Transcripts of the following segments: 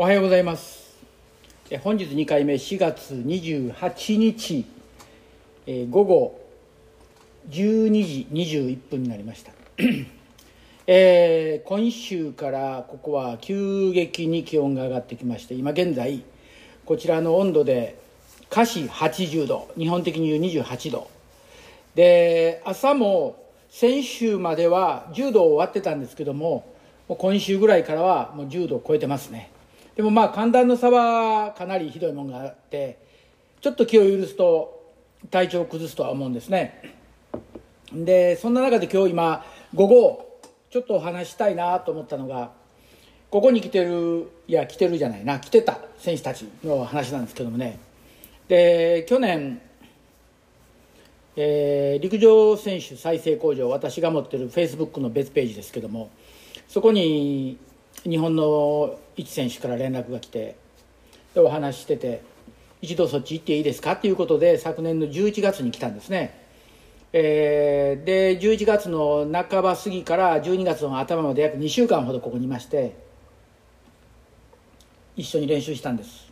おはようございます。本日2回目4月28日えー午後12時21分になりました、えー今週からここは急激に気温が上がってきまして今現在こちらの温度で華氏80度日本的に言う28度。で朝も先週までは10度を割ってたんですけども今週ぐらいからはもう10度を超えてますね。でもまあ寒暖の差はかなりひどいものがあってちょっと気を許すと体調を崩すとは思うんですね。でそんな中で今日今午後ちょっとお話したいなと思ったのがここに来てるいや来てるじゃないな来てた選手たちの話なんですけどもね。で去年えー陸上選手再生工場私が持ってるフェイスブックの別ページですけどもそこに日本の一選手から連絡が来てでお話してて一度そっち行っていいですか？っていうことで昨年の11月に来たんですね、えーで11月の半ば過ぎから12月の頭まで約2週間ほどここにいまして一緒に練習したんです。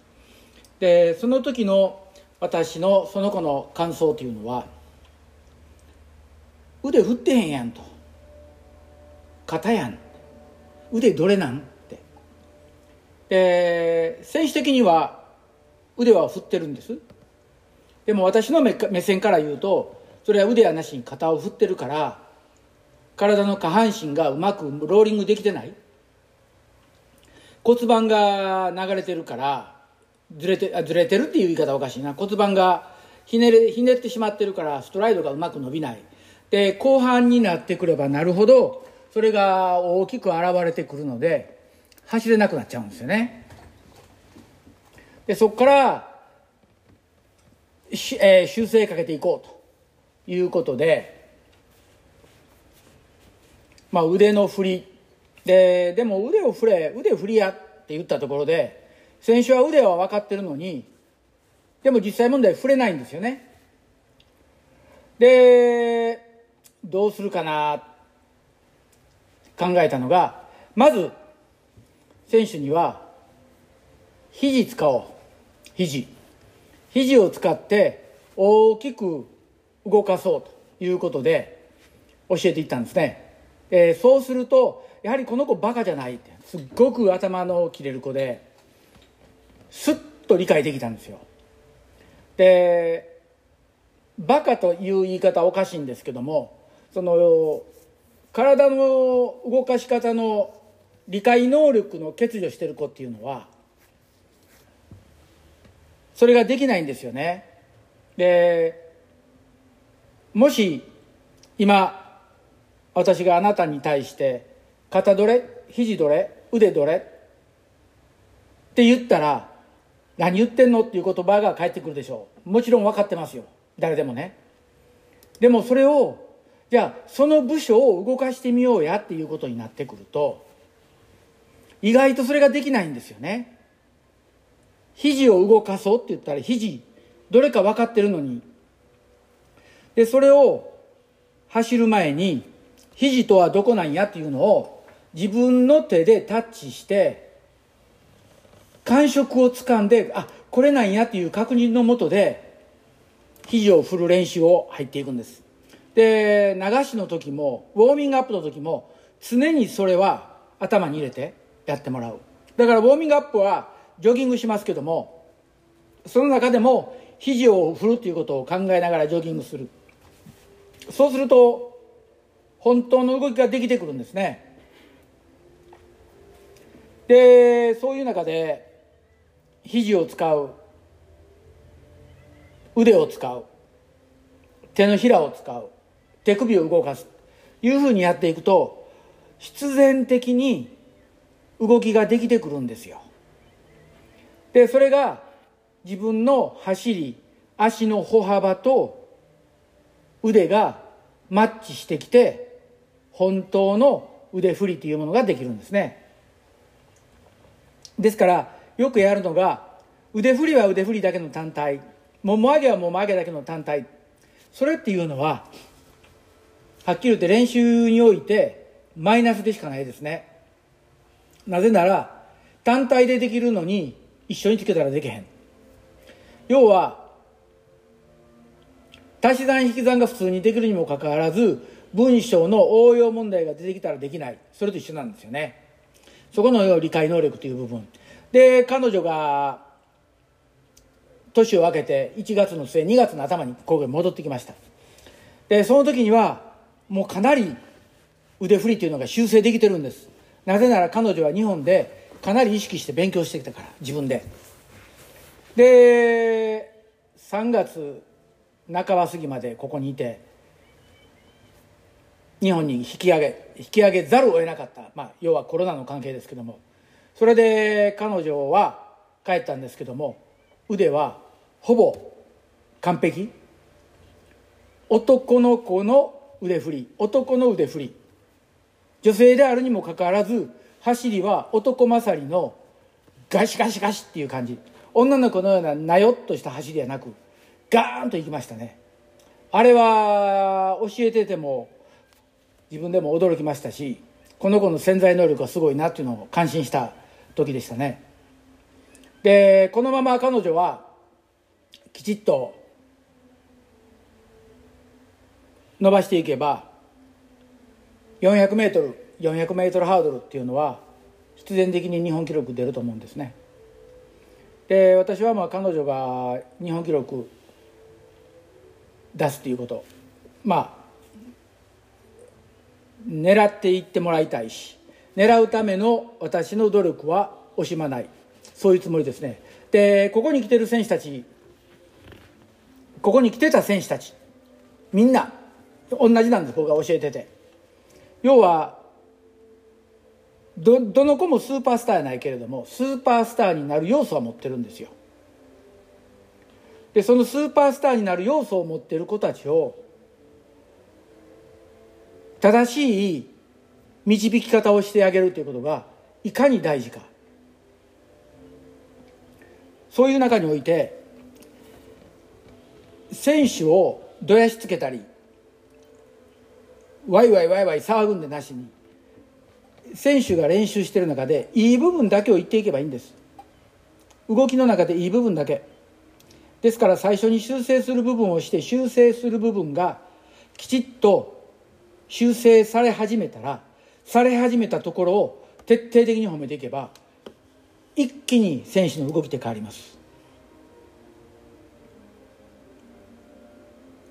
でその時の私のその子の感想というのは腕振ってへんやんと肩やん腕どれなん？で選手的には腕は振ってるんです。でも私の目線から言うとそれは腕はなしに肩を振ってるから体の下半身がうまくローリングできてない。骨盤が流れてるからずれてあずれてるっていう言い方おかしいな。骨盤がひねれひねってしまってるからストライドがうまく伸びない。で後半になってくればなるほどそれが大きく現れてくるので走れなくなっちゃうんですよね。でそこから、えー修正かけていこうと。いうことで、まあ、腕の振り。ででも腕を振れ腕振りやって言ったところで選手は腕は分かってるのにでも実際問題振れないんですよね。でどうするかな考えたのがまず選手には肘使おう。肘。肘を使って大きく動かそうということで教えていったんですね、えーそうするとやはりこの子バカじゃないって。すっごく頭の切れる子ですっと理解できたんですよ。でバカという言い方はおかしいんですけどもその体の動かし方の理解能力の欠如してる子っていうのはそれができないんですよね。でもし今私があなたに対して肩どれ肘どれ腕どれって言ったら何言ってんのっていう言葉が返ってくるでしょう。もちろん分かってますよ。誰でもね。でもそれをじゃあその部署を動かしてみようやっていうことになってくると意外とそれができないんですよね。肘を動かそうって言ったら肘どれか分かってるのに。でそれを走る前に肘とはどこなんやっていうのを自分の手でタッチして感触をつかんであこれなんやっていう確認のもとで肘を振る練習を入っていくんです。で流しの時もウォーミングアップの時も常にそれは頭に入れてやってもらう。だからウォーミングアップはジョギングしますけどもその中でも肘を振るっていうことを考えながらジョギングする。そうすると本当の動きができてくるんですね。でそういう中で肘を使う。腕を使う。手のひらを使う。手首を動かす。というふうにやっていくと必然的に動きができてくるんですよ。でそれが自分の走り足の歩幅と腕がマッチしてきて本当の腕振りというものができるんですね。ですからよくやるのが腕振りは腕振りだけの単体。もも上げはもも上げだけの単体。それっていうのははっきり言って練習においてマイナスでしかないですね。なぜなら単体でできるのに一緒につけたらできへん。要は足し算引き算が普通にできるにもかかわらず文章の応用問題が出てきたらできない。それと一緒なんですよね。そこの理解能力という部分。で彼女が年を明けて1月の末2月の頭に神戸に戻ってきました。でその時にはもうかなり腕振りっていうのが修正できてるんです。なぜなら彼女は日本でかなり意識して勉強してきたから自分で。で3月半ば過ぎまでここにいて日本に引き上げ引き上げざるを得なかった、まあ、要はコロナの関係ですけども。それで彼女は帰ったんですけども腕はほぼ完璧。男の子の腕振り。男の腕振り。女性であるにもかかわらず走りは男勝りのガシガシガシっていう感じ。女の子のようななよっとした走りはなくガーンと行きましたね。あれは教えてても自分でも驚きましたしこの子の潜在能力がすごいなっていうのを感心した時でしたね。でこのまま彼女はきちっと伸ばしていけば 400m400m ハードルっていうのは必然的に日本記録出ると思うんですね。で私はまあ彼女が日本記録出すということ。まあ狙っていってもらいたいし狙うための私の努力は惜しまない。そういうつもりですね。でここに来てる選手たちここに来てた選手たちみんな同じなんです僕が教えてて。要はどどの子もスーパースターやないけれどもスーパースターになる要素は持ってるんですよ。でそのスーパースターになる要素を持っている子たちを正しい導き方をしてあげるということがいかに大事か。そういう中において選手をどやしつけたりワイワイワイワイ騒ぐんでなしに選手が練習してる中でいい部分だけを言っていけばいいんです。動きの中でいい部分だけ。ですから最初に修正する部分をして修正する部分がきちっと修正され始めたらされ始めたところを徹底的に褒めていけば一気に選手の動きって変わります。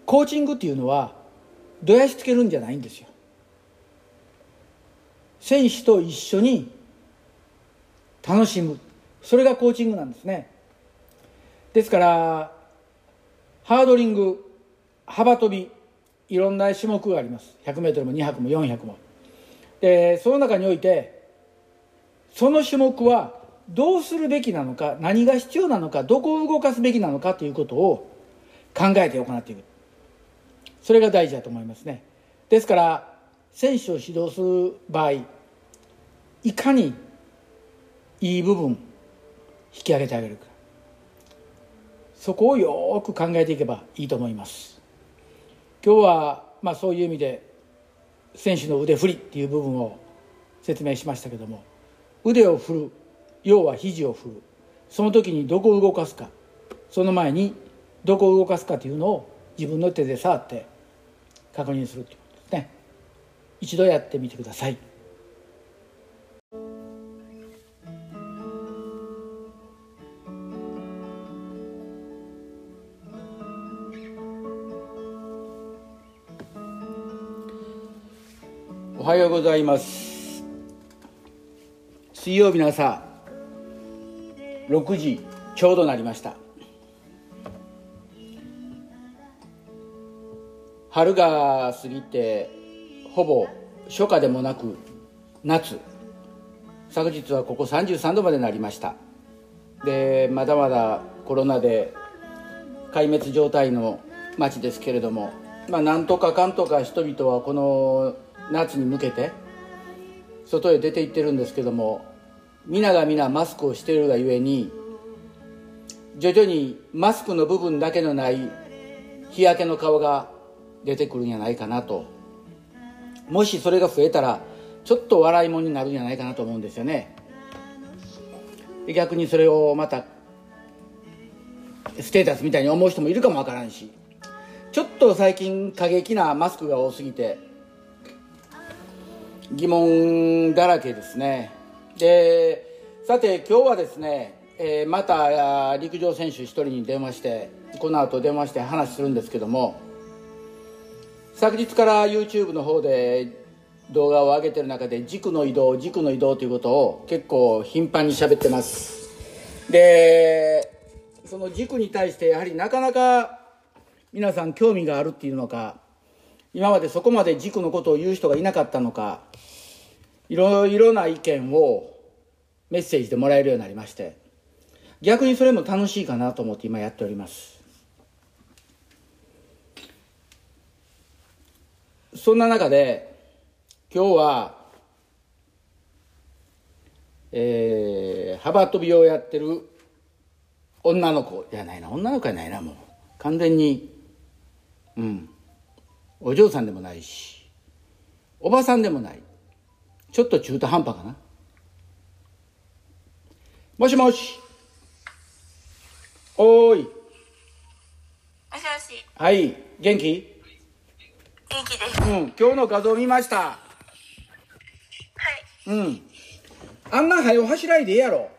コーチングっていうのはどやしつけるんじゃないんですよ。選手と一緒に楽しむ。それがコーチングなんですね。ですからハードリング幅跳びいろんな種目があります。100m も200も400も。でその中においてその種目はどうするべきなのか何が必要なのかどこを動かすべきなのかということを考えて行っていく。それが大事だと思いますね。ですから選手を指導する場合いかにいい部分引き上げてあげるか。そこをよく考えていけばいいと思います。今日はまあそういう意味で選手の腕振りっていう部分を説明しましたけども腕を振る要は肘を振る。その時にどこを動かすか。その前にどこを動かすかというのを自分の手で触って確認するということですね。一度やってみてください。おはようございます。水曜日の朝6時ちょうどなりました。春が過ぎてほぼ初夏でもなく夏。昨日はここ33度までなりました。でまだまだコロナで壊滅状態の街ですけれどもまあなんとかかんとか人々はこの夏に向けて外へ出て行ってるんですけども皆が皆マスクをしているがゆえに徐々にマスクの部分だけのない日焼けの顔が出てくるんじゃないかなと。もしそれが増えたらちょっと笑いもんになるんじゃないかなと思うんですよね。逆にそれをまたステータスみたいに思う人もいるかもわからんし。ちょっと最近過激なマスクが多すぎて疑問だらけですね。でさて今日はですね、えーまた陸上選手一人に電話してこの後電話して話するんですけども昨日から YouTube の方で動画を上げてる中で軸の移動軸の移動ということを結構頻繁に喋ってます。でその軸に対してやはりなかなか皆さん興味があるっていうのか今までそこまで軸のことを言う人がいなかったのかいろいろな意見をメッセージでもらえるようになりまして逆にそれも楽しいかなと思って今やっております。そんな中で今日はえー、幅跳びをやってる女の子じゃないな。女の子やないなもう。完全にうん。お嬢さんでもないしおばさんでもない。ちょっと中途半端かな。もしもし。おーい。もしもし、はい。元気？元気です。はい。うん今日の画像見ましたうんあんな早う走らいでええやろ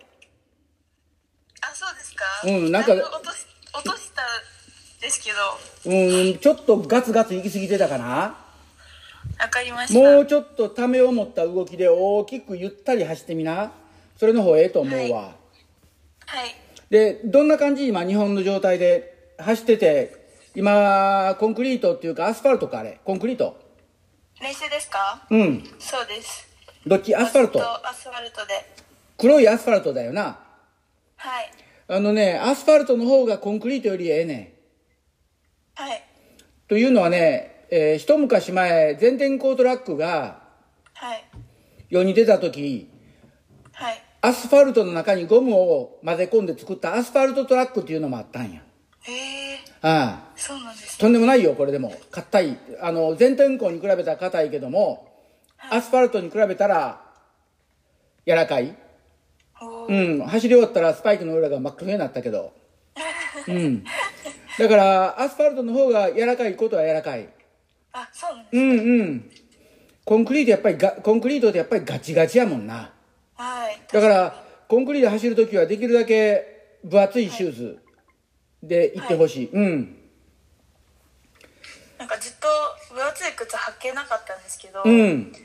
あ、そうですか。うんなんか落とし、落としたんですけど。うんちょっとガツガツ行き過ぎてたかなわかりました。もうちょっとためを持った動きで大きくゆったり走ってみなそれの方ええと思うわ、はい。でどんな感じ？今日本の状態で走ってて今コンクリートっていうかアスファルトかあれコンクリート練習ですか？うんそうです。どっち？アスファルトアスファルトで。黒いアスファルトだよなはい。あのねアスファルトの方がコンクリートよりええねんはい。というのはね、えー一昔前全天候トラックがはい。世に出た時はい。アスファルトの中にゴムを混ぜ込んで作ったアスファルトトラックっていうのもあったんやへえ、ああ。そうなんです。ね。とんでもないよこれでも。硬い。あの全天候に比べたら硬いけどもアスファルトに比べたら柔らかい。おうーん。走り終わったらスパイクの裏が真っ黒になったけど。うん。だからアスファルトの方が柔らかいことは柔らかい。あ、そうなんです。うんうん。コンクリートやっぱりがコンクリートってやっぱりガチガチやもんな。はい。だからコンクリート走るときはできるだけ分厚いシューズで行ってほしい、うん。なんかずっと分厚い靴履けなかったんですけど、うん。で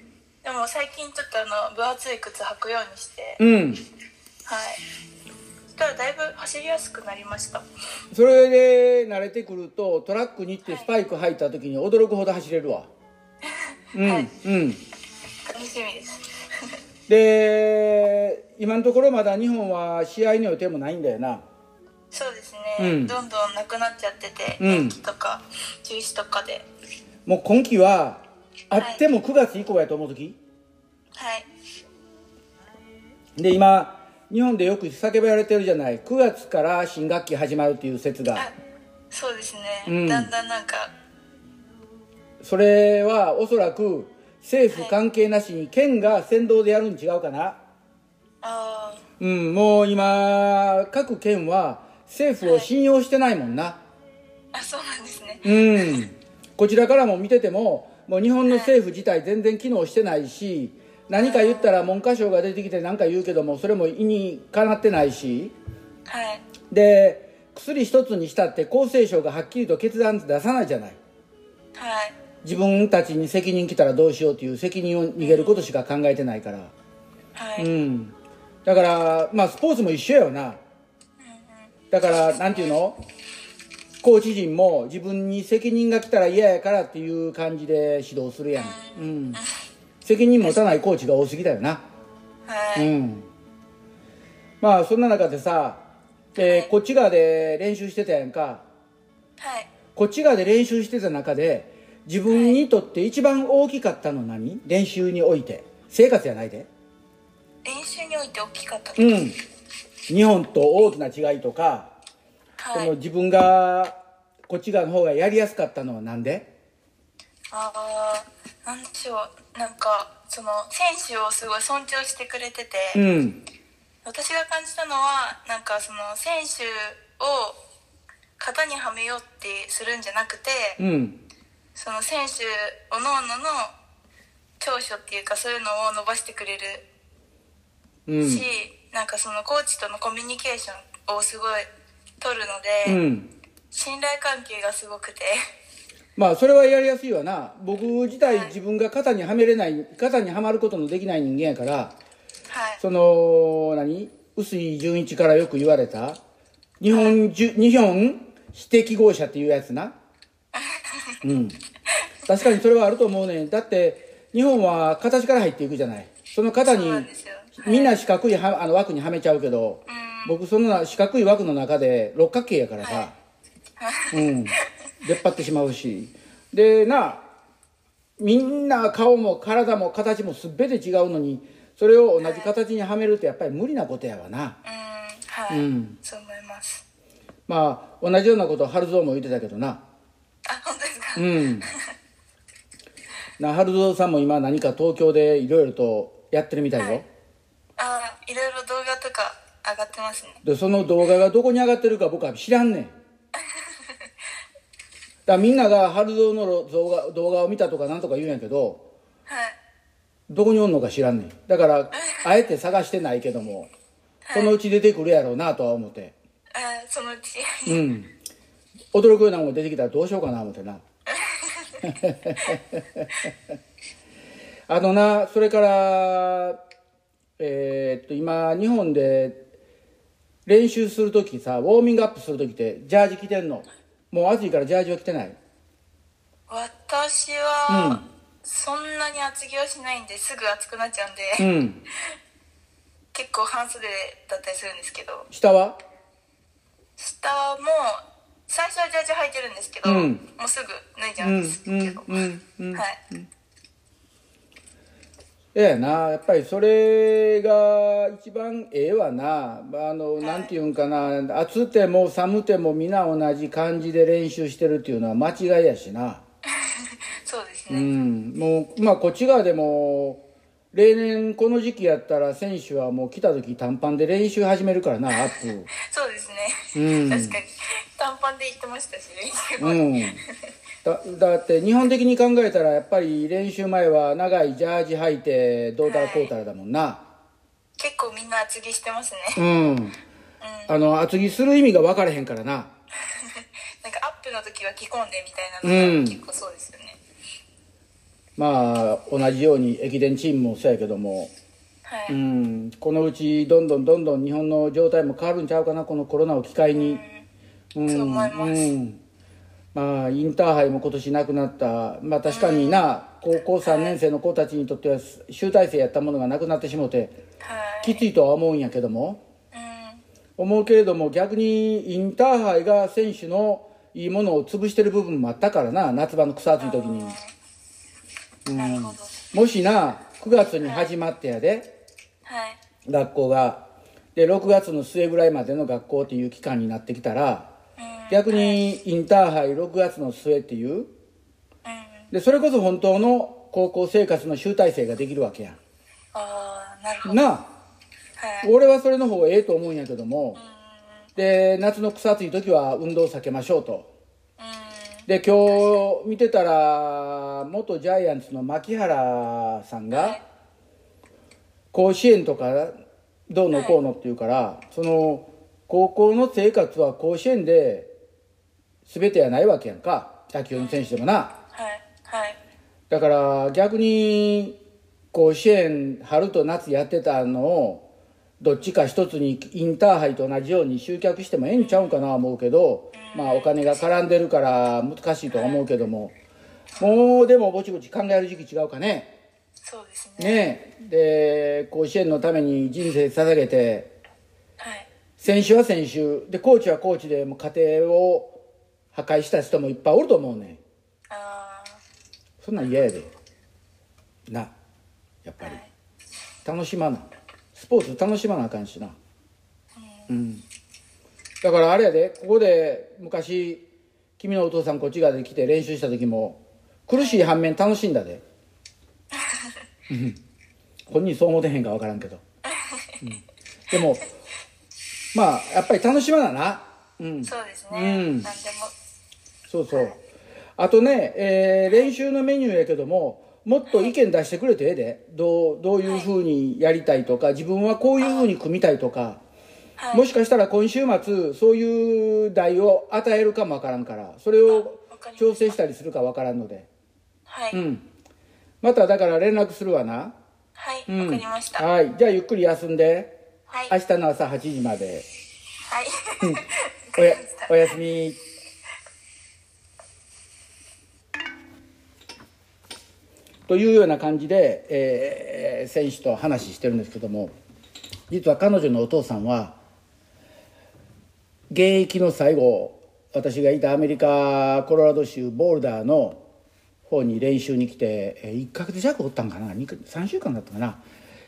も最近ちょっとあの分厚い靴履くようにして、うん。はい。そしたらだいぶ走りやすくなりました。それで慣れてくるとトラックに行ってスパイク履いた時に驚くほど走れるわ。うん、はい。うん楽しみです。で今のところまだ日本は試合の予定もないんだよなね、うん。どんどんなくなっちゃってて、うん。延期とか中止とかで。もう今季はあっても9月以降やと思う時？はい。で今日本でよく叫ばれてるじゃない。9月から新学期始まるっていう説が。あそうですね、うん。だんだんなんか。それはおそらく政府関係なしに県が先導でやるん違うかな、あうんもう今各県は政府を信用してないもんな、ーあそうなんですね。うん。こちらからも見ててももう日本の政府自体全然機能してないし何か言ったら文科省が出てきて何か言うけどもそれも意にかなってないし。はい。で薬一つにしたって厚生省がはっきりと決断出さないじゃない。はい。自分たちに責任来たらどうしようという責任を逃げることしか考えてないから。はい、うん。だからまあスポーツも一緒よなだからなんていうの？コーチ陣も自分に責任が来たら嫌やからっていう感じで指導するやん、うん、責任持たないコーチが多すぎだよな。はい、うん。まあそんな中でさ、えーこっち側で練習してたやんか。はい。こっち側で練習してた中で自分にとって一番大きかったの何？練習において。生活やないで。練習において大きかった、うん日本と大きな違いとか、はい。その自分がこっち側の方がやりやすかったのはなんで？ああなんでしょう。なんかその選手をすごい尊重してくれてて、うん。私が感じたのはなんかその選手を型にはめようってするんじゃなくて、うん。その選手おのおのの長所っていうかそういうのを伸ばしてくれるうん。し、なんかそのコーチとのコミュニケーションをすごい取るのうで、ん。信頼関係がすごくて。まあそれはやりやすいわな。僕自体はい。自分が肩にはめれない肩にはまることのできない人間やからはい。その何？臼井純一からよく言われた日本じゅ日本非適合者っていうやつな。うん。確かにそれはあると思うねだって日本は形から入っていくじゃない。その型にみんな四角いはあの枠にはめちゃうけど僕そんな四角い枠の中で六角形やからさ。うん。出っ張ってしまうし。でなみんな顔も体も形も全て違うのにそれを同じ形にはめるってやっぱり無理なことやわな。うん。はい、うん。そう思います。まあ同じようなことを春蔵も言ってたけどな。あ本当ですか、うん。な春蔵さんも今何か東京でいろいろとやってるみたいよ、はい。あいろいろ動画とか上がってますね。でその動画がどこに上がってるか僕は知らんねん。だみんなが春蔵の動画動画を見たとかなんとか言うんやけどはい。どこにおんのか知らんねん。だから あえて探してないけどもそのうち出てくるやろうなとは思って。あそのうち。うん。驚くようなものが出てきたらどうしようかな思ってな。あのなそれからえーっと今日本で練習する時さウォーミングアップする時ってジャージ着てんの？もう暑いからジャージは着てない？私は、そんなに厚着はしないんですぐ暑くなっちゃうんで、うん。結構半袖だったりするんですけど。下は？下も最初はジャージ履いてるんですけど、うん。もうすぐ脱いじゃううんんですけど、うん。はいええなやっぱりそれが一番ええわな。あの、なんていうんかな。暑ても寒ても皆同じ感じで練習してるっていうのは間違いやしな。う そうですね、ん。もうまあこっち側でも例年この時期やったら選手はもう来た時短パンで練習始めるからなアップ。そうですね、うん。確かに短パンで行ってましたし練習は、うんだだって日本的に考えたらやっぱり練習前は長いジャージ履いてどうたらこうたらだもんな、結構みんな厚着してますね、うん。あの厚着する意味が分からへんからな。なんかアップの時は着込んでみたいなのうん。が結構そうですよね、まあ同じように駅伝チームもそうやけども、はい、うん、このうちどんどんどんどん日本の状態も変わるんちゃうかなこのコロナを機会に、うんそう思います。うんまあインターハイも今年なくなった。まあ確かにな、高校3年生の子たちにとっては集大成やったものがなくなってしもてはい。きついとは思うんやけども。うん。思うけれども逆にインターハイが選手のいいものを潰してる部分もあったからな夏場の草暑い時に。なるほど。もしな9月に始まってやではい。学校が。で6月の末ぐらいまでの学校っていう期間になってきたらうん逆にインターハイ6月の末っていう。うん。でそれこそ本当の高校生活の集大成ができるわけやああなるほんなどはい。俺はそれの方がええと思うんやけども。で夏の草暑い時は運動を避けましょうと。うん。で今日見てたら元ジャイアンツの牧原さんが甲子園とかどうのこうのっていうから、その高校の生活は甲子園で全てやないわけやんか。野球の選手でもな。はい。はい。だから逆に甲子園春と夏やってたのをどっちか一つにインターハイと同じように集客してもええんちゃうんかな思うけど、まあお金が絡んでるから難しいとは思うけども、もうでもぼちぼち考える時期違うかね。そうですね。ね。えで甲子園のために人生捧げて。はい。選手は選手。でコーチはコーチでもう家庭を破壊した人もいっぱいおると思うねん。あそんなん嫌やで。なやっぱり、あはい。楽しまな。スポーツ楽しまなあかんしな。うん。だからあれやでここで昔君のお父さんこっち側で来て練習した時も苦しい反面楽しいんだで、うん。本人そう思ってへんか分からんけど、うん。でもまあやっぱり楽しまなな。うん。そうですね、うん。何でもそうそう。あとね、えー練習のメニューやけどももっと意見出してくれてええで。どうどういうふうにやりたいとか自分はこういうふうに組みたいとか。はい。もしかしたら今週末そういう題を与えるかもわからんからそれを調整したりするかわからんので。はい、うん。まただから連絡するわな。はいうん。わかりました、はい。じゃあゆっくり休んで。はい。明日の朝8時まで。はい。おやおやすみというような感じで、えー選手と話してるんですけども実は彼女のお父さんは現役の最後私がいたアメリカコロラド州ボールダーの方に練習に来てえー1ヶ月弱おったんかな3週間だったかな、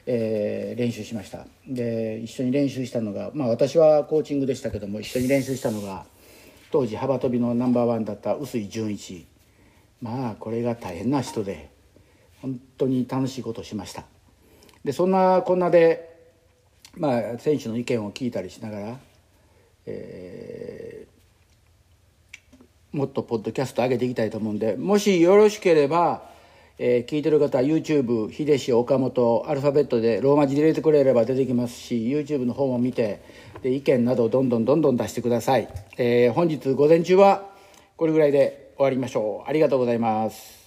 えー練習しました。で一緒に練習したのがまあ私はコーチングでしたけども一緒に練習したのが当時幅跳びのナンバーワンだった臼井純一。まあこれが大変な人で本当に楽しいことをしました。でそんなこんなでまあ選手の意見を聞いたりしながら、えーもっとポッドキャスト上げていきたいと思うんでもしよろしければ、えー聞いてる方は YouTube 秀志岡本アルファベットでローマ字入れてくれれば出てきますし YouTube の方も見てで意見などどんどんどんどん出してください、えー本日午前中はこれぐらいで終わりましょう。ありがとうございます。